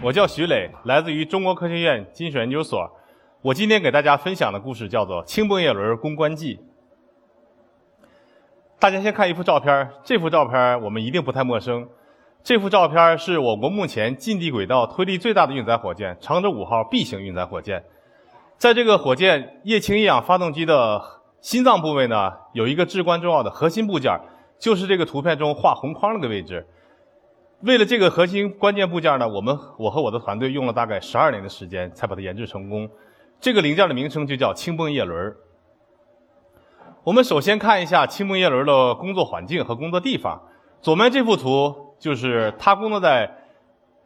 我叫徐磊，来自于中国科学院金属研究所。我今天给大家分享的故事叫做《轻泵叶轮攻关记》。大家先看一幅照片，这幅照片我们一定不太陌生。这幅照片是我国目前近地轨道推力最大的运载火箭——长征五号 B 型运载火箭。在这个火箭液氢液氧发动机的心脏部位呢，有一个至关重要的核心部件，就是这个图片中画红框那个位置。为了这个核心关键部件呢，我们我和我的团队用了大概十二年的时间才把它研制成功。这个零件的名称就叫轻泵叶轮。我们首先看一下轻泵叶轮的工作环境和工作地方。左面这幅图就是它工作在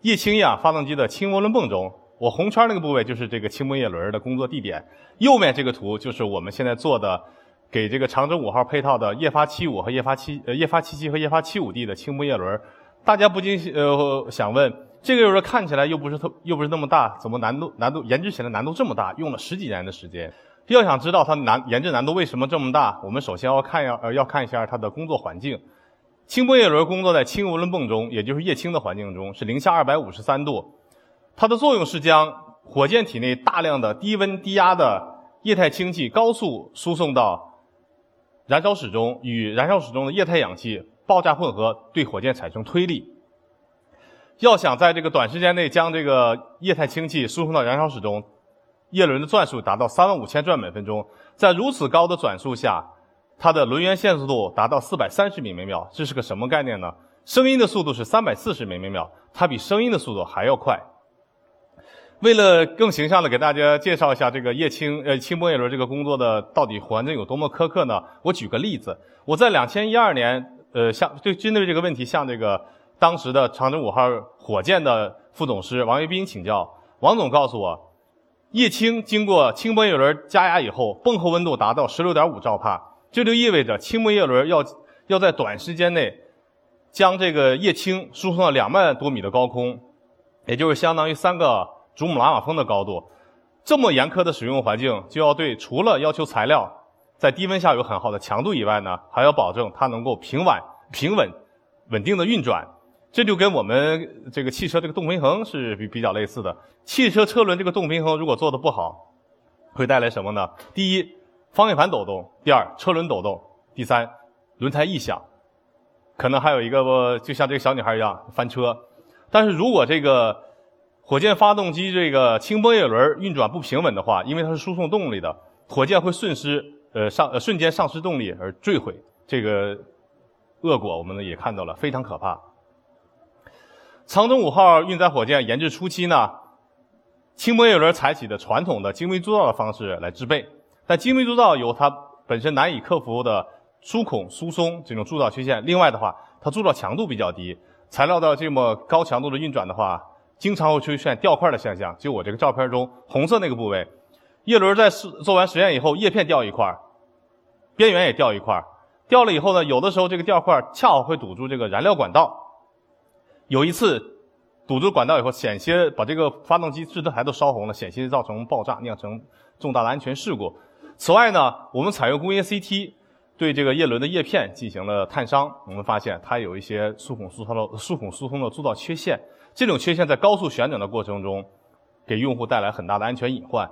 液氢氧发动机的轻涡轮泵中，我红圈那个部位就是这个轻泵叶轮的工作地点。右面这个图就是我们现在做的给这个长征五号配套的液发七五和液发七呃液发七七和液发七五 D 的轻泵叶轮。大家不禁呃想问，这个叶轮看起来又不是特又不是那么大，怎么难度难度研制起来难度这么大？用了十几年的时间。要想知道它难研制难度为什么这么大，我们首先要看要呃要看一下它的工作环境。轻泵叶轮工作在轻涡轮泵中，也就是液氢的环境中，是零下二百五十三度。它的作用是将火箭体内大量的低温低压的液态氢气高速输送到燃烧室中，与燃烧室中的液态氧气。爆炸混合对火箭产生推力。要想在这个短时间内将这个液态氢气输送到燃烧室中，叶轮的转速达到三万五千转每分钟。在如此高的转速下，它的轮圆线速度达到四百三十米每秒。这是个什么概念呢？声音的速度是三百四十米每秒，它比声音的速度还要快。为了更形象的给大家介绍一下这个液氢呃氢泵叶轮这个工作的到底环境有多么苛刻呢？我举个例子，我在两千一二年。呃，向就针对这个问题，向这个当时的长征五号火箭的副总师王维斌请教。王总告诉我，液氢经过轻泵叶轮加压以后，泵后温度达到十六点五兆帕，这就意味着轻泵叶轮要要在短时间内将这个液氢输送到两万多米的高空，也就是相当于三个珠穆朗玛峰的高度。这么严苛的使用环境，就要对除了要求材料。在低温下有很好的强度以外呢，还要保证它能够平稳、平稳、稳定的运转。这就跟我们这个汽车这个动平衡是比比较类似的。汽车车轮这个动平衡如果做的不好，会带来什么呢？第一，方向盘抖动；第二，车轮抖动；第三，轮胎异响。可能还有一个，就像这个小女孩一样翻车。但是如果这个火箭发动机这个轻波叶轮运转不平稳的话，因为它是输送动力的，火箭会瞬失。呃，上呃瞬间丧失动力而坠毁，这个恶果我们呢也看到了，非常可怕。长征五号运载火箭研制初期呢，轻泵叶轮采取的传统的精密铸造的方式来制备，但精密铸造有它本身难以克服的疏孔疏松这种铸造缺陷。另外的话，它铸造强度比较低，材料的这么高强度的运转的话，经常会出现掉块的现象。就我这个照片中红色那个部位。叶轮在试做完实验以后，叶片掉一块边缘也掉一块掉了以后呢，有的时候这个掉块恰好会堵住这个燃料管道。有一次堵住管道以后，险些把这个发动机制动台都烧红了，险些造成爆炸，酿成重大的安全事故。此外呢，我们采用工业 CT 对这个叶轮的叶片进行了探伤，我们发现它有一些疏孔疏通的疏孔疏通的铸造缺陷，这种缺陷在高速旋转的过程中，给用户带来很大的安全隐患。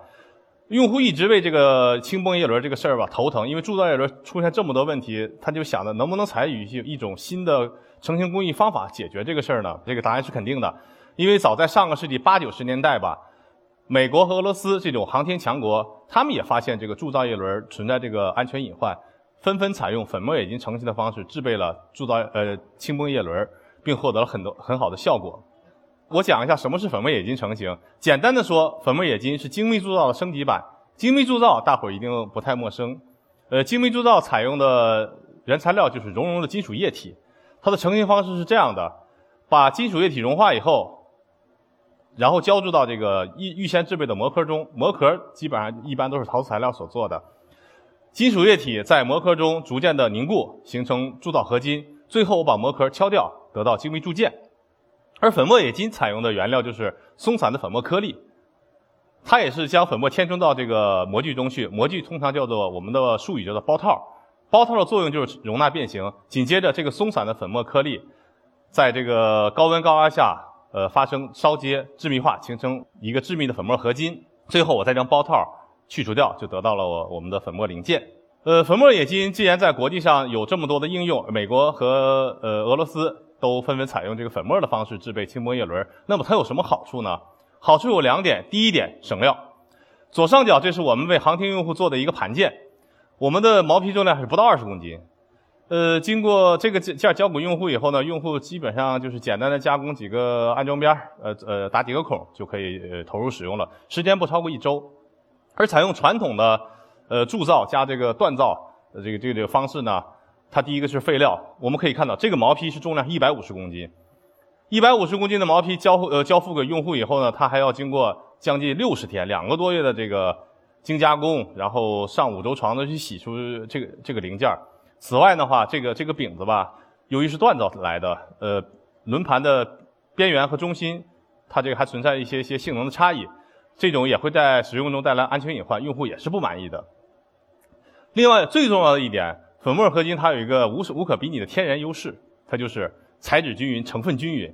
用户一直为这个轻泵叶轮这个事儿吧头疼，因为铸造叶轮出现这么多问题，他就想着能不能采取一一种新的成型工艺方法解决这个事儿呢？这个答案是肯定的，因为早在上个世纪八九十年代吧，美国和俄罗斯这种航天强国，他们也发现这个铸造叶轮存在这个安全隐患，纷纷采用粉末冶金成型的方式制备了铸造呃轻泵叶轮，并获得了很多很好的效果。我讲一下什么是粉末冶金成型。简单的说，粉末冶金是精密铸造的升级版。精密铸造大伙一定不太陌生。呃，精密铸造采用的原材料就是熔融的金属液体。它的成型方式是这样的：把金属液体融化以后，然后浇筑到这个预预先制备的模壳中，模壳基本上一般都是陶瓷材料所做的。金属液体在模壳中逐渐的凝固，形成铸造合金。最后我把模壳敲掉，得到精密铸件。而粉末冶金采用的原料就是松散的粉末颗粒，它也是将粉末填充到这个模具中去。模具通常叫做我们的术语叫做包套，包套的作用就是容纳变形。紧接着这个松散的粉末颗粒，在这个高温高压下，呃，发生烧结、致密化，形成一个致密的粉末合金。最后我再将包套去除掉，就得到了我我们的粉末零件。呃，粉末冶金既然在国际上有这么多的应用，美国和呃俄罗斯都纷纷采用这个粉末的方式制备轻薄叶轮，那么它有什么好处呢？好处有两点，第一点省料。左上角这是我们为航天用户做的一个盘件，我们的毛坯重量是不到二十公斤。呃，经过这个件交给用户以后呢，用户基本上就是简单的加工几个安装边呃呃打几个孔就可以呃投入使用了，时间不超过一周。而采用传统的。呃，铸造加这个锻造呃这个这个这个方式呢，它第一个是废料。我们可以看到，这个毛坯是重量一百五十公斤，一百五十公斤的毛坯交付呃交付给用户以后呢，它还要经过将近六十天，两个多月的这个精加工，然后上五轴床的去洗出这个这个零件。此外的话，这个这个饼子吧，由于是锻造来的，呃，轮盘的边缘和中心，它这个还存在一些一些性能的差异，这种也会在使用中带来安全隐患，用户也是不满意的。另外，最重要的一点，粉末合金它有一个无无可比拟的天然优势，它就是材质均匀、成分均匀。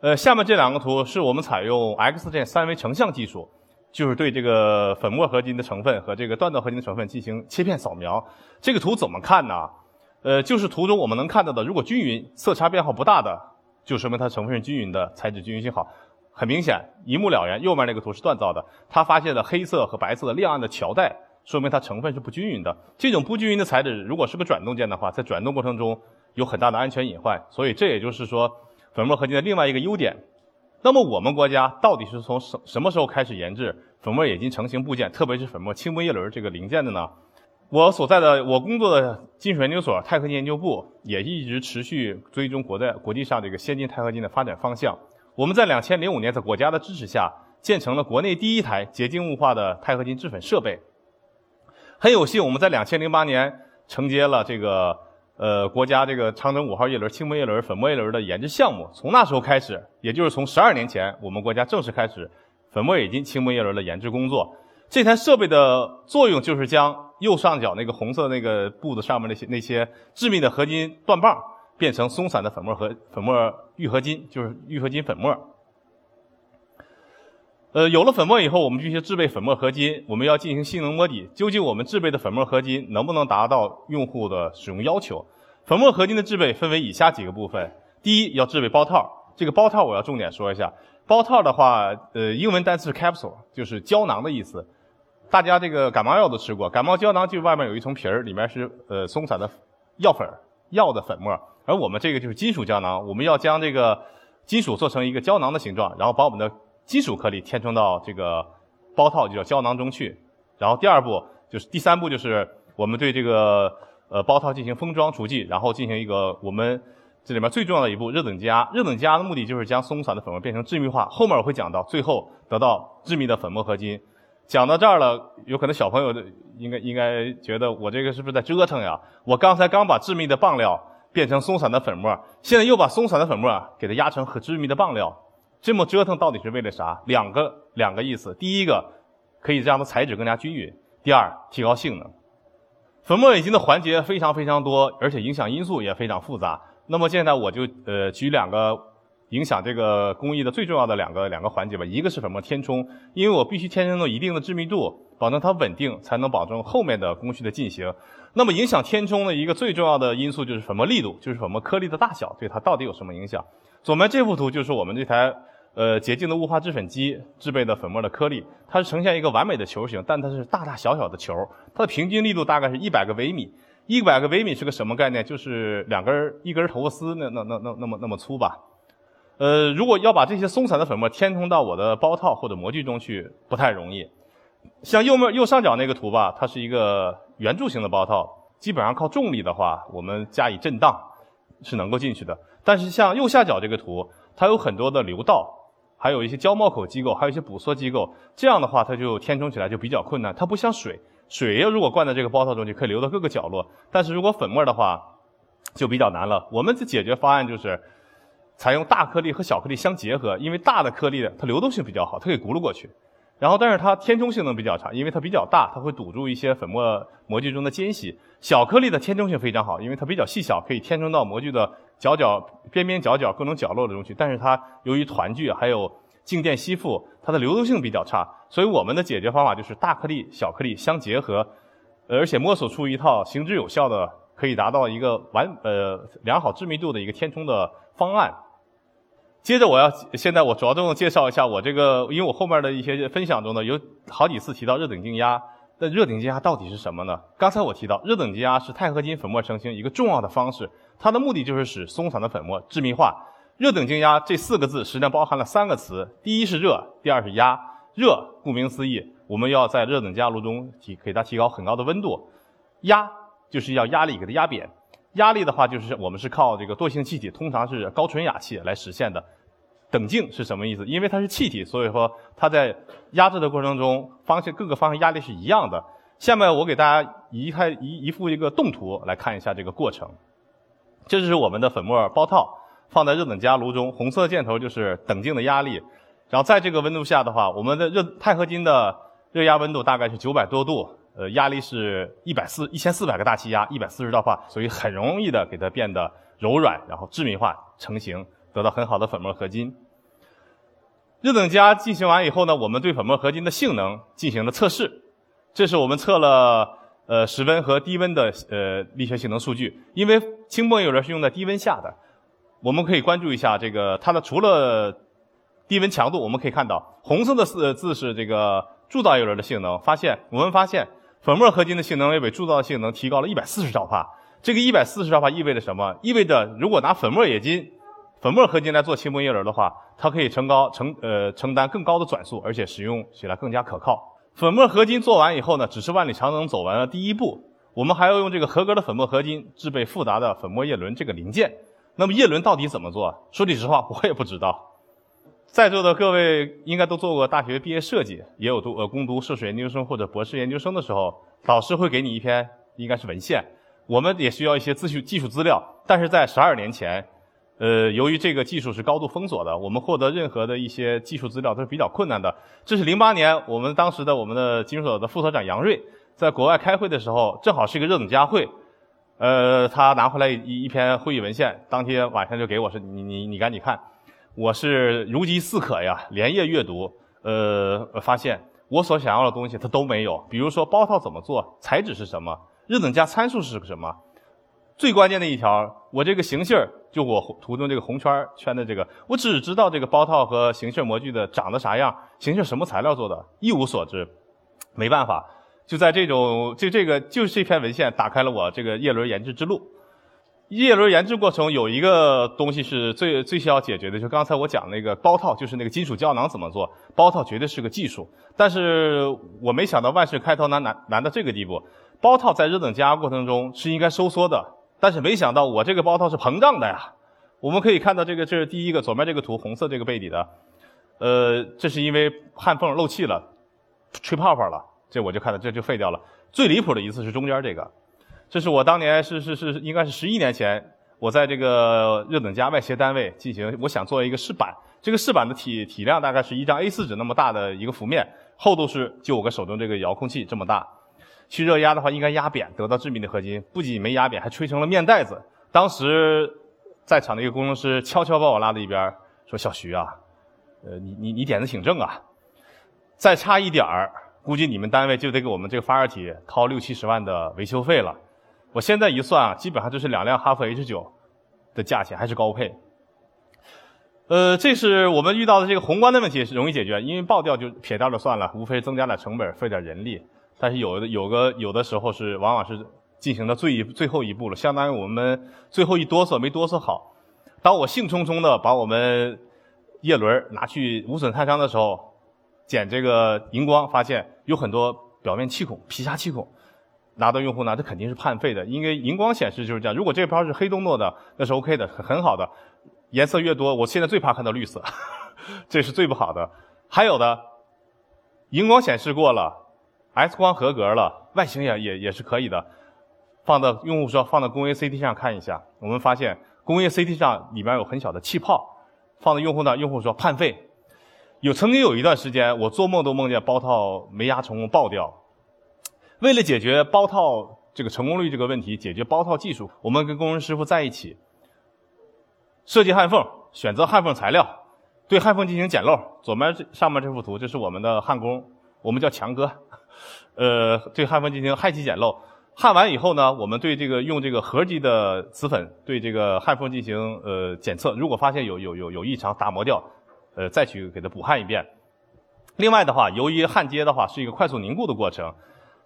呃，下面这两个图是我们采用 X 线三维成像技术，就是对这个粉末合金的成分和这个锻造合金的成分进行切片扫描。这个图怎么看呢？呃，就是图中我们能看到的，如果均匀、色差变化不大的，就说明它成分是均匀的，材质均匀性好。很明显，一目了然。右面那个图是锻造的，它发现了黑色和白色的亮暗的桥带。说明它成分是不均匀的。这种不均匀的材质，如果是个转动件的话，在转动过程中有很大的安全隐患。所以这也就是说，粉末合金的另外一个优点。那么我们国家到底是从什什么时候开始研制粉末冶金成型部件，特别是粉末轻薄叶轮这个零件的呢？我所在的我工作的金属研究所钛合金研究部也一直持续追踪国在国际上这个先进钛合金的发展方向。我们在两千零五年在国家的支持下，建成了国内第一台结晶物化的钛合金制粉设备。很有幸，我们在两千零八年承接了这个呃国家这个长征五号叶轮、轻薄叶轮、粉末叶轮的研制项目。从那时候开始，也就是从十二年前，我们国家正式开始粉末冶金轻薄叶轮的研制工作。这台设备的作用就是将右上角那个红色那个布子上面那些那些致密的合金断棒变成松散的粉末和粉末愈合金，就是愈合金粉末。呃，有了粉末以后，我们必须制备粉末合金。我们要进行性能摸底，究竟我们制备的粉末合金能不能达到用户的使用要求？粉末合金的制备分为以下几个部分：第一，要制备包套。这个包套我要重点说一下。包套的话，呃，英文单词是 capsule，就是胶囊的意思。大家这个感冒药都吃过，感冒胶囊就外面有一层皮儿，里面是呃松散的药粉药的粉末。而我们这个就是金属胶囊，我们要将这个金属做成一个胶囊的形状，然后把我们的金属颗粒填充到这个包套，就叫胶囊中去。然后第二步就是第三步，就是我们对这个呃包套进行封装除剂，然后进行一个我们这里面最重要的一步热等压。热等压的目的就是将松散的粉末变成致密化。后面我会讲到，最后得到致密的粉末合金。讲到这儿了，有可能小朋友的应该应该觉得我这个是不是在折腾呀？我刚才刚把致密的棒料变成松散的粉末，现在又把松散的粉末给它压成和致密的棒料。这么折腾到底是为了啥？两个两个意思。第一个，可以让它材质更加均匀；第二，提高性能。粉末冶金的环节非常非常多，而且影响因素也非常复杂。那么现在我就呃举两个影响这个工艺的最重要的两个两个环节吧。一个是粉末填充，因为我必须填充到一定的致密度，保证它稳定，才能保证后面的工序的进行。那么影响填充的一个最重要的因素就是粉末力度，就是粉末颗粒的大小，对它到底有什么影响？左面这幅图就是我们这台。呃，洁净的雾化制粉机制备的粉末的颗粒，它是呈现一个完美的球形，但它是大大小小的球。它的平均力度大概是一百个微米，一百个微米是个什么概念？就是两根一根头发丝那那那那那么那么粗吧。呃，如果要把这些松散的粉末填充到我的包套或者模具中去，不太容易。像右面右上角那个图吧，它是一个圆柱形的包套，基本上靠重力的话，我们加以震荡是能够进去的。但是像右下角这个图，它有很多的流道。还有一些胶帽口机构，还有一些捕缩机构。这样的话，它就填充起来就比较困难。它不像水，水要如果灌在这个包套中就，可以流到各个角落。但是如果粉末的话，就比较难了。我们的解决方案就是采用大颗粒和小颗粒相结合，因为大的颗粒它流动性比较好，它可以轱辘过去。然后，但是它填充性能比较差，因为它比较大，它会堵住一些粉末模具中的间隙。小颗粒的填充性非常好，因为它比较细小，可以填充到模具的角角、边边角角各种角落中去。但是它由于团聚还有静电吸附，它的流动性比较差。所以我们的解决方法就是大颗粒、小颗粒相结合，而且摸索出一套行之有效的，可以达到一个完呃良好致密度的一个填充的方案。接着我要现在我着重介绍一下我这个，因为我后面的一些分享中呢，有好几次提到热等静压。那热等静压到底是什么呢？刚才我提到，热等静压是钛合金粉末成型一个重要的方式，它的目的就是使松散的粉末致密化。热等静压这四个字实际上包含了三个词：第一是热，第二是压。热，顾名思义，我们要在热等加炉中提给它提高很高的温度；压，就是要压力给它压扁。压力的话，就是我们是靠这个惰性气体，通常是高纯氩气来实现的。等静是什么意思？因为它是气体，所以说它在压制的过程中，方向各个方向压力是一样的。下面我给大家移开一一幅一个动图来看一下这个过程。这就是我们的粉末包套放在热等加炉中，红色箭头就是等静的压力。然后在这个温度下的话，我们的热钛合金的热压温度大概是九百多度。呃，压力是一百四一千四百个大气压，一百四十兆帕，所以很容易的给它变得柔软，然后致密化成型，得到很好的粉末合金。热等加进行完以后呢，我们对粉末合金的性能进行了测试。这是我们测了呃室温和低温的呃力学性能数据。因为轻泵叶轮是用在低温下的，我们可以关注一下这个它的除了低温强度，我们可以看到红色的字字是这个铸造叶轮的性能。发现我们发现。粉末合金的性能要比铸造性能提高了一百四十兆帕。这个一百四十兆帕意味着什么？意味着如果拿粉末冶金、粉末合金来做轻泵叶轮的话，它可以承高承呃承担更高的转速，而且使用起来更加可靠。粉末合金做完以后呢，只是万里长征走完了第一步，我们还要用这个合格的粉末合金制备复杂的粉末叶轮这个零件。那么叶轮到底怎么做？说句实话，我也不知道。在座的各位应该都做过大学毕业设计，也有读呃攻读硕士研究生或者博士研究生的时候，导师会给你一篇应该是文献，我们也需要一些资讯技术资料。但是在十二年前，呃，由于这个技术是高度封锁的，我们获得任何的一些技术资料都是比较困难的。这是零八年，我们当时的我们的金属所的副所长杨瑞在国外开会的时候，正好是一个热等加会，呃，他拿回来一一篇会议文献，当天晚上就给我说，你你你赶紧看。我是如饥似渴呀，连夜阅读，呃，发现我所想要的东西它都没有。比如说包套怎么做，材质是什么，热等加参数是什么，最关键的一条，我这个形芯儿，就我图中这个红圈圈的这个，我只知道这个包套和形芯模具的长得啥样，形芯什么材料做的，一无所知。没办法，就在这种就这个就是这篇文献打开了我这个叶轮研制之路。叶轮研制过程有一个东西是最最需要解决的，就刚才我讲那个包套，就是那个金属胶囊怎么做。包套绝对是个技术，但是我没想到万事开头难难难到这个地步。包套在热等加压过程中是应该收缩的，但是没想到我这个包套是膨胀的呀。我们可以看到这个，这是第一个左边这个图，红色这个背底的，呃，这是因为焊缝漏气了，吹泡泡了，这我就看到这就废掉了。最离谱的一次是中间这个。这是我当年是是是应该是十一年前，我在这个热等加外协单位进行，我想做一个试板。这个试板的体体量大概是一张 A4 纸那么大的一个幅面，厚度是就我个手中这个遥控器这么大。去热压的话，应该压扁，得到致密的合金，不仅没压扁，还吹成了面袋子。当时在场的一个工程师悄悄把我拉到一边，说：“小徐啊，呃，你你你点子挺正啊，再差一点儿，估计你们单位就得给我们这个发热体掏六七十万的维修费了。”我现在一算啊，基本上就是两辆哈弗 H 九的价钱，还是高配。呃，这是我们遇到的这个宏观的问题是容易解决，因为爆掉就撇掉了算了，无非增加点成本，费点人力。但是有的有个有的时候是往往是进行到最一最后一步了，相当于我们最后一哆嗦没哆嗦好。当我兴冲冲的把我们叶轮拿去无损探伤的时候，检这个荧光，发现有很多表面气孔、皮下气孔。拿到用户那，这肯定是判废的，因为荧光显示就是这样。如果这包是黑洞诺的，那是 OK 的，很很好的。颜色越多，我现在最怕看到绿色。这是最不好的。还有的，荧光显示过了，X 光合格了，外形也也也是可以的。放到用户说放到工业 CT 上看一下，我们发现工业 CT 上里面有很小的气泡，放到用户那，用户说判废。有曾经有一段时间，我做梦都梦见包套没压成功爆掉。为了解决包套这个成功率这个问题，解决包套技术，我们跟工人师傅在一起设计焊缝，选择焊缝材料，对焊缝进行捡漏。左面这上面这幅图，这是我们的焊工，我们叫强哥，呃，对焊缝进行氦气捡漏。焊完以后呢，我们对这个用这个合级的磁粉对这个焊缝进行呃检测，如果发现有有有有异常，打磨掉，呃再去给它补焊一遍。另外的话，由于焊接的话是一个快速凝固的过程，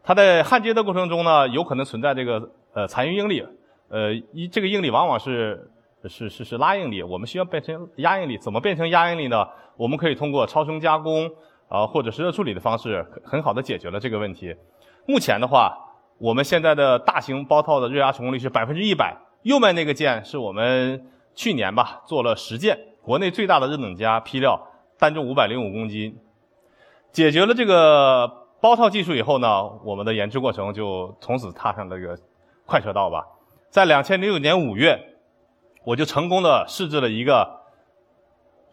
它在焊接的过程中呢，有可能存在这个呃残余应力，呃一这个应力往往是是是是拉应力，我们需要变成压应力，怎么变成压应力呢？我们可以通过超声加工啊或者是热处理的方式，很好的解决了这个问题。目前的话。我们现在的大型包套的热压成功率是百分之一百。右面那个件是我们去年吧做了十件，国内最大的热等加坯料，单重五百零五公斤。解决了这个包套技术以后呢，我们的研制过程就从此踏上这个快车道吧。在两千零六年五月，我就成功的试制了一个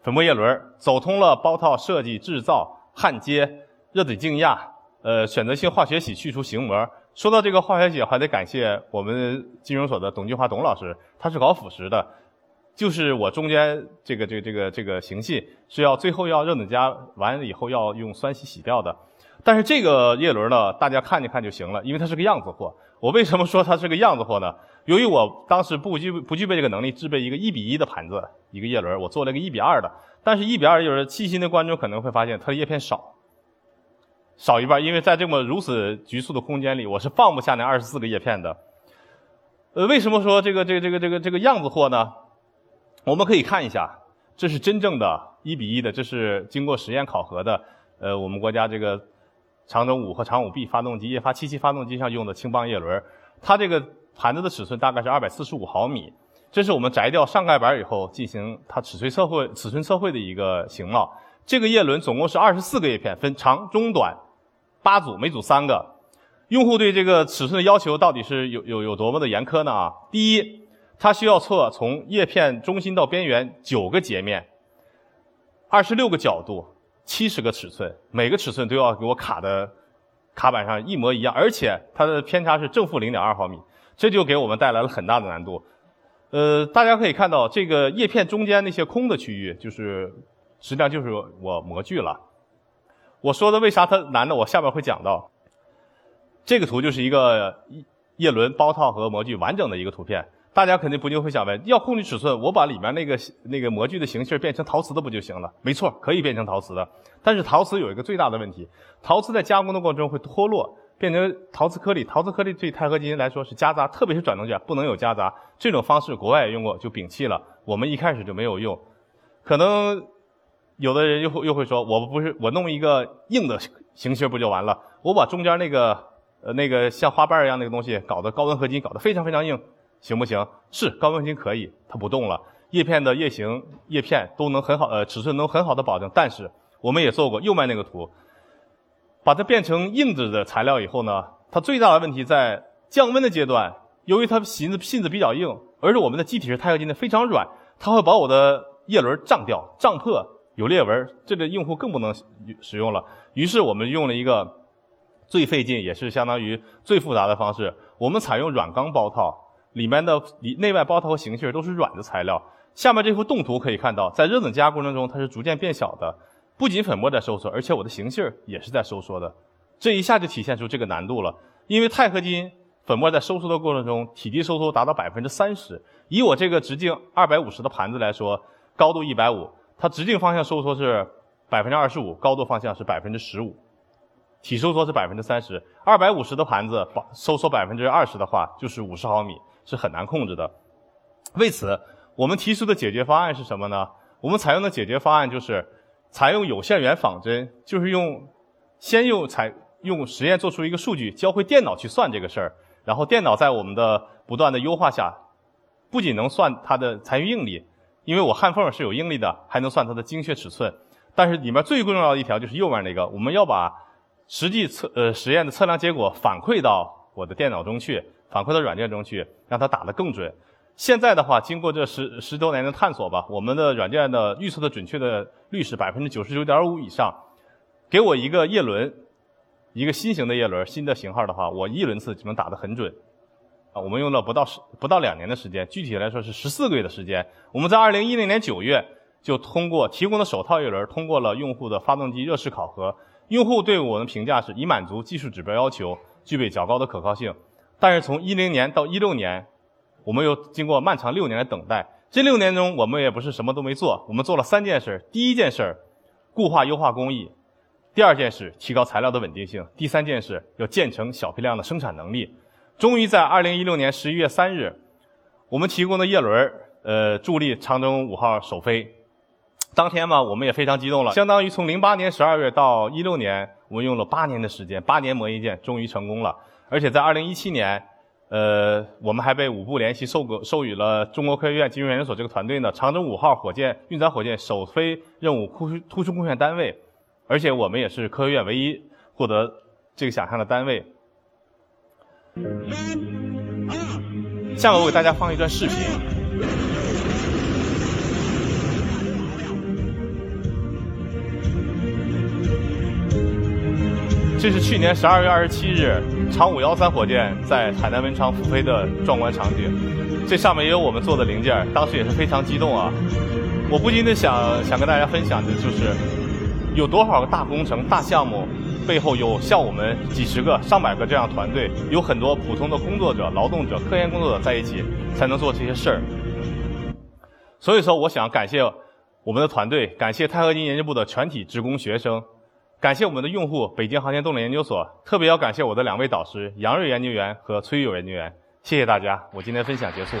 粉末叶轮，走通了包套设计、制造、焊接、热嘴静压，呃，选择性化学洗去除形膜。说到这个化学洗，还得感谢我们金融所的董俊华董老师，他是搞腐蚀的，就是我中间这个这个这个这个形系是要最后要热等加完以后要用酸洗洗掉的。但是这个叶轮呢，大家看一看就行了，因为它是个样子货。我为什么说它是个样子货呢？由于我当时不具不具备这个能力，制备一个一比一的盘子一个叶轮，我做了一个一比二的。但是一比二叶轮，细心的观众可能会发现它的叶片少。少一半，因为在这么如此局促的空间里，我是放不下那二十四个叶片的。呃，为什么说这个这个这个这个这个样子货呢？我们可以看一下，这是真正的一比一的，这是经过实验考核的。呃，我们国家这个长征五和长五 B 发动机液发七七发动机上用的轻棒叶轮，它这个盘子的尺寸大概是二百四十五毫米。这是我们摘掉上盖板以后进行它尺寸测绘、尺寸测绘的一个形貌。这个叶轮总共是二十四个叶片，分长、中、短。八组，每组三个。用户对这个尺寸的要求到底是有有有多么的严苛呢？啊，第一，它需要测从叶片中心到边缘九个截面，二十六个角度，七十个尺寸，每个尺寸都要给我卡的卡板上一模一样，而且它的偏差是正负零点二毫米，这就给我们带来了很大的难度。呃，大家可以看到，这个叶片中间那些空的区域，就是实际上就是我模具了。我说的为啥它难呢？我下边会讲到。这个图就是一个叶轮包套和模具完整的一个图片。大家肯定不就会想问：要控制尺寸，我把里面那个那个模具的形式变成陶瓷的不就行了？没错，可以变成陶瓷的。但是陶瓷有一个最大的问题，陶瓷在加工的过程中会脱落，变成陶瓷颗粒。陶瓷颗粒对钛合金来说是夹杂，特别是转动卷不能有夹杂。这种方式国外也用过，就摒弃了。我们一开始就没有用，可能。有的人又会又会说，我不是我弄一个硬的形芯不就完了？我把中间那个呃那个像花瓣一样那个东西搞得高温合金，搞得非常非常硬，行不行？是高温合金可以，它不动了，叶片的叶形叶片都能很好呃尺寸能很好的保证。但是我们也做过右面那个图，把它变成硬质的材料以后呢，它最大的问题在降温的阶段，由于它芯子芯子比较硬，而且我们的基体是钛合金的非常软，它会把我的叶轮胀掉胀破。有裂纹，这个用户更不能使用了。于是我们用了一个最费劲，也是相当于最复杂的方式。我们采用软钢包套，里面的里内外包套和形芯都是软的材料。下面这幅动图可以看到，在热等加过程中，它是逐渐变小的。不仅粉末在收缩，而且我的形芯也是在收缩的。这一下就体现出这个难度了。因为钛合金粉末在收缩的过程中，体积收缩达到百分之三十。以我这个直径二百五十的盘子来说，高度一百五。它直径方向收缩是百分之二十五，高度方向是百分之十五，体收缩是百分之三十。二百五十的盘子收缩百分之二十的话，就是五十毫米，是很难控制的。为此，我们提出的解决方案是什么呢？我们采用的解决方案就是采用有限元仿真，就是用先用采用实验做出一个数据，教会电脑去算这个事儿，然后电脑在我们的不断的优化下，不仅能算它的残余应力。因为我焊缝是有应力的，还能算它的精确尺寸。但是里面最重要的一条就是右边那个，我们要把实际测呃实验的测量结果反馈到我的电脑中去，反馈到软件中去，让它打得更准。现在的话，经过这十十多年的探索吧，我们的软件的预测的准确的率是百分之九十九点五以上。给我一个叶轮，一个新型的叶轮，新的型号的话，我一轮次就能打得很准。啊，我们用了不到十不到两年的时间，具体来说是十四个月的时间。我们在二零一零年九月就通过提供的首套叶轮，通过了用户的发动机热试考核。用户对我们评价是已满足技术指标要求，具备较高的可靠性。但是从一零年到一六年。我们又经过漫长六年的等待，这六年中我们也不是什么都没做，我们做了三件事：第一件事，固化优化工艺；第二件事，提高材料的稳定性；第三件事，要建成小批量的生产能力。终于在二零一六年十一月三日，我们提供的叶轮呃，助力长征五号首飞。当天嘛，我们也非常激动了，相当于从零八年十二月到一六年，我们用了八年的时间，八年磨一剑，终于成功了。而且在二零一七年。呃，我们还被五部联席授个授予了中国科学院金融研究所这个团队呢长征五号火箭运载火箭首飞任务突出突出贡献单位，而且我们也是科学院唯一获得这个奖项的单位。下面我给大家放一段视频。这是去年十二月二十七日长五幺三火箭在海南文昌复飞的壮观场景。这上面也有我们做的零件，当时也是非常激动啊！我不禁的想想跟大家分享的就是，有多少个大工程、大项目背后有像我们几十个、上百个这样团队，有很多普通的工作者、劳动者、科研工作者在一起才能做这些事儿。所以说，我想感谢我们的团队，感谢钛合金研究部的全体职工学生。感谢我们的用户北京航天动力研究所，特别要感谢我的两位导师杨瑞研究员和崔玉友研究员，谢谢大家，我今天分享结束。